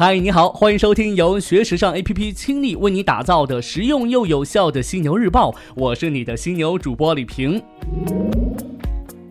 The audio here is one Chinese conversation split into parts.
嗨，你好，欢迎收听由学时尚 APP 倾力为你打造的实用又有效的犀牛日报，我是你的犀牛主播李平。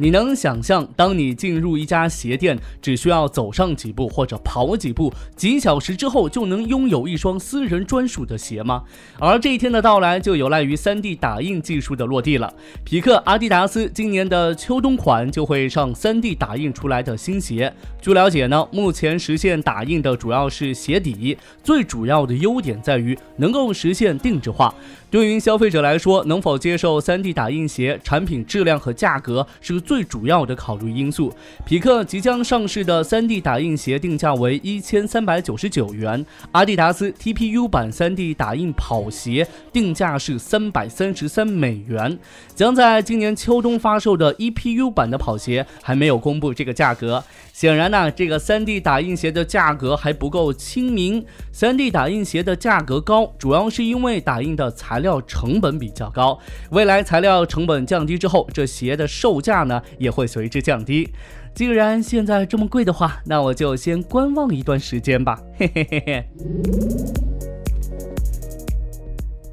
你能想象，当你进入一家鞋店，只需要走上几步或者跑几步，几小时之后就能拥有一双私人专属的鞋吗？而这一天的到来，就有赖于 3D 打印技术的落地了。匹克、阿迪达斯今年的秋冬款就会上 3D 打印出来的新鞋。据了解呢，目前实现打印的主要是鞋底，最主要的优点在于能够实现定制化。对于消费者来说，能否接受 3D 打印鞋，产品质量和价格是最主要的考虑因素。匹克即将上市的 3D 打印鞋定价为一千三百九十九元，阿迪达斯 TPU 版 3D 打印跑鞋定价是三百三十三美元。将在今年秋冬发售的 EPU 版的跑鞋还没有公布这个价格。显然呢，这个 3D 打印鞋的价格还不够亲民。3D 打印鞋的价格高，主要是因为打印的材料成本比较高。未来材料成本降低之后，这鞋的售价呢也会随之降低。既然现在这么贵的话，那我就先观望一段时间吧。嘿嘿嘿嘿。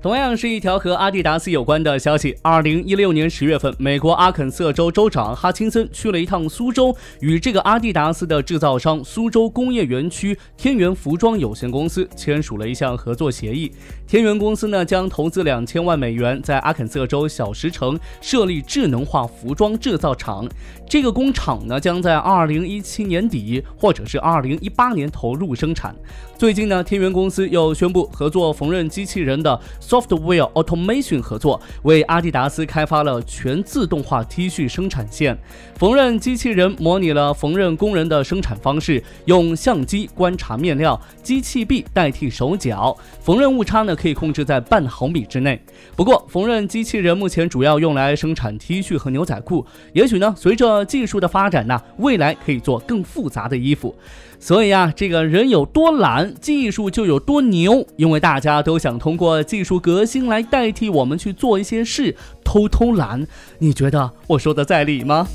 同样是一条和阿迪达斯有关的消息。二零一六年十月份，美国阿肯色州州长哈钦森去了一趟苏州，与这个阿迪达斯的制造商苏州工业园区天元服装有限公司签署了一项合作协议。天元公司呢将投资两千万美元，在阿肯色州小石城设立智能化服装制造厂。这个工厂呢将在二零一七年底或者是二零一八年投入生产。最近呢，天元公司又宣布合作缝纫机器人的 Software Automation 合作，为阿迪达斯开发了全自动化 T 恤生产线。缝纫机器人模拟了缝纫工人的生产方式，用相机观察面料，机器臂代替手脚，缝纫误差呢可以控制在半毫米之内。不过，缝纫机器人目前主要用来生产 T 恤和牛仔裤，也许呢，随着技术的发展呢，未来可以做更复杂的衣服。所以啊，这个人有多懒，技术就有多牛。因为大家都想通过技术革新来代替我们去做一些事，偷偷懒。你觉得我说的在理吗？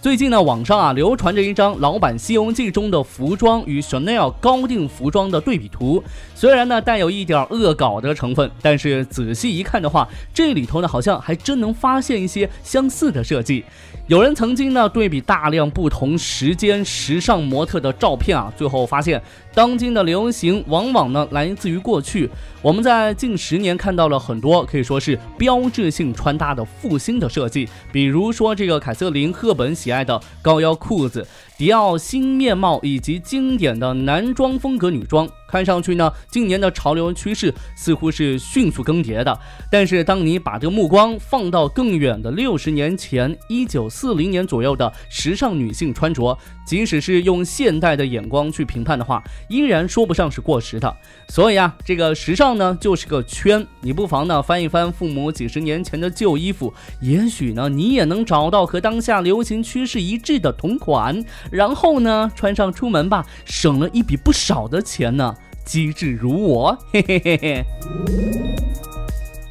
最近呢，网上啊流传着一张老版《西游记》中的服装与 Chanel 高定服装的对比图。虽然呢带有一点恶搞的成分，但是仔细一看的话，这里头呢好像还真能发现一些相似的设计。有人曾经呢对比大量不同时间时尚模特的照片啊，最后发现。当今的流行往往呢来自于过去，我们在近十年看到了很多可以说是标志性穿搭的复兴的设计，比如说这个凯瑟琳·赫本喜爱的高腰裤子。迪奥新面貌以及经典的男装风格女装，看上去呢，今年的潮流趋势似乎是迅速更迭的。但是，当你把这个目光放到更远的六十年前，一九四零年左右的时尚女性穿着，即使是用现代的眼光去评判的话，依然说不上是过时的。所以啊，这个时尚呢，就是个圈。你不妨呢翻一翻父母几十年前的旧衣服，也许呢，你也能找到和当下流行趋势一致的同款。然后呢，穿上出门吧，省了一笔不少的钱呢。机智如我，嘿嘿嘿嘿。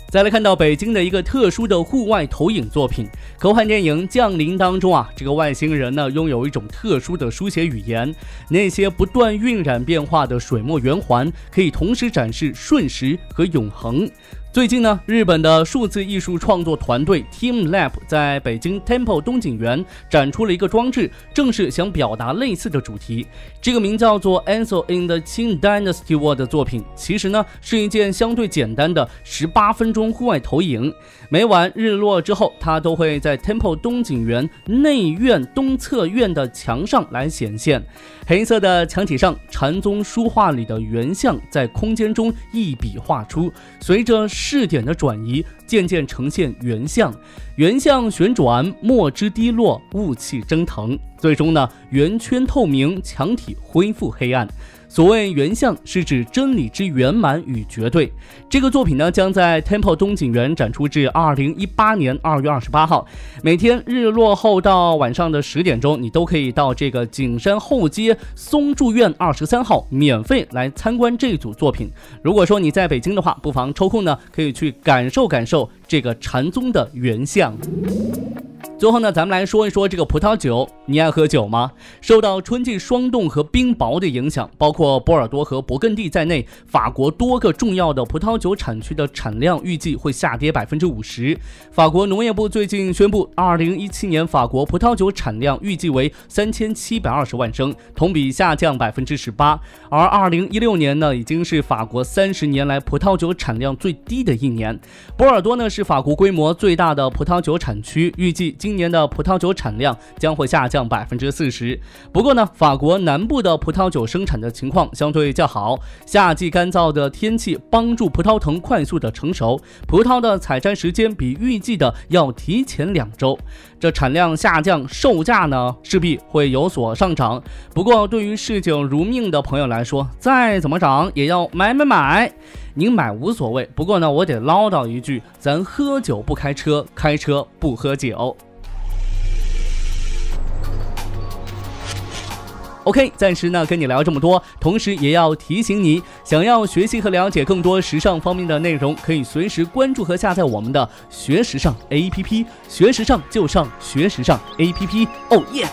再来看到北京的一个特殊的户外投影作品，科幻电影《降临》当中啊，这个外星人呢拥有一种特殊的书写语言，那些不断晕染变化的水墨圆环，可以同时展示瞬时和永恒。最近呢，日本的数字艺术创作团队 Team Lab 在北京 Temple 东景园展出了一个装置，正是想表达类似的主题。这个名叫做 Ansel in the Qing Dynasty War 的作品，其实呢是一件相对简单的十八分钟户外投影。每晚日落之后，它都会在 Temple 东景园内院东侧院的墙上来显现。黑色的墙体上，禅宗书画里的原像在空间中一笔画出，随着视点的转移，渐渐呈现圆像。圆像旋转，墨汁滴落，雾气蒸腾，最终呢，圆圈透明，墙体恢复黑暗。所谓原相，是指真理之圆满与绝对。这个作品呢，将在 Temple 东景园展出至二零一八年二月二十八号。每天日落后到晚上的十点钟，你都可以到这个景山后街松住院二十三号免费来参观这组作品。如果说你在北京的话，不妨抽空呢，可以去感受感受这个禅宗的原相。最后呢，咱们来说一说这个葡萄酒。你爱喝酒吗？受到春季霜冻和冰雹的影响，包括波尔多和勃艮第在内，法国多个重要的葡萄酒产区的产量预计会下跌百分之五十。法国农业部最近宣布，二零一七年法国葡萄酒产量预计为三千七百二十万升，同比下降百分之十八。而二零一六年呢，已经是法国三十年来葡萄酒产量最低的一年。波尔多呢，是法国规模最大的葡萄酒产区，预计今年的葡萄酒产量将会下降百分之四十。不过呢，法国南部的葡萄酒生产的情况相对较好，夏季干燥的天气帮助葡萄藤快速的成熟，葡萄的采摘时间比预计的要提前两周。这产量下降，售价呢势必会有所上涨。不过对于嗜酒如命的朋友来说，再怎么涨也要买买买。您买无所谓，不过呢，我得唠叨一句：咱喝酒不开车，开车不喝酒。OK，暂时呢跟你聊这么多，同时也要提醒你，想要学习和了解更多时尚方面的内容，可以随时关注和下载我们的学时尚 APP，学时尚就上学时尚 APP，哦耶！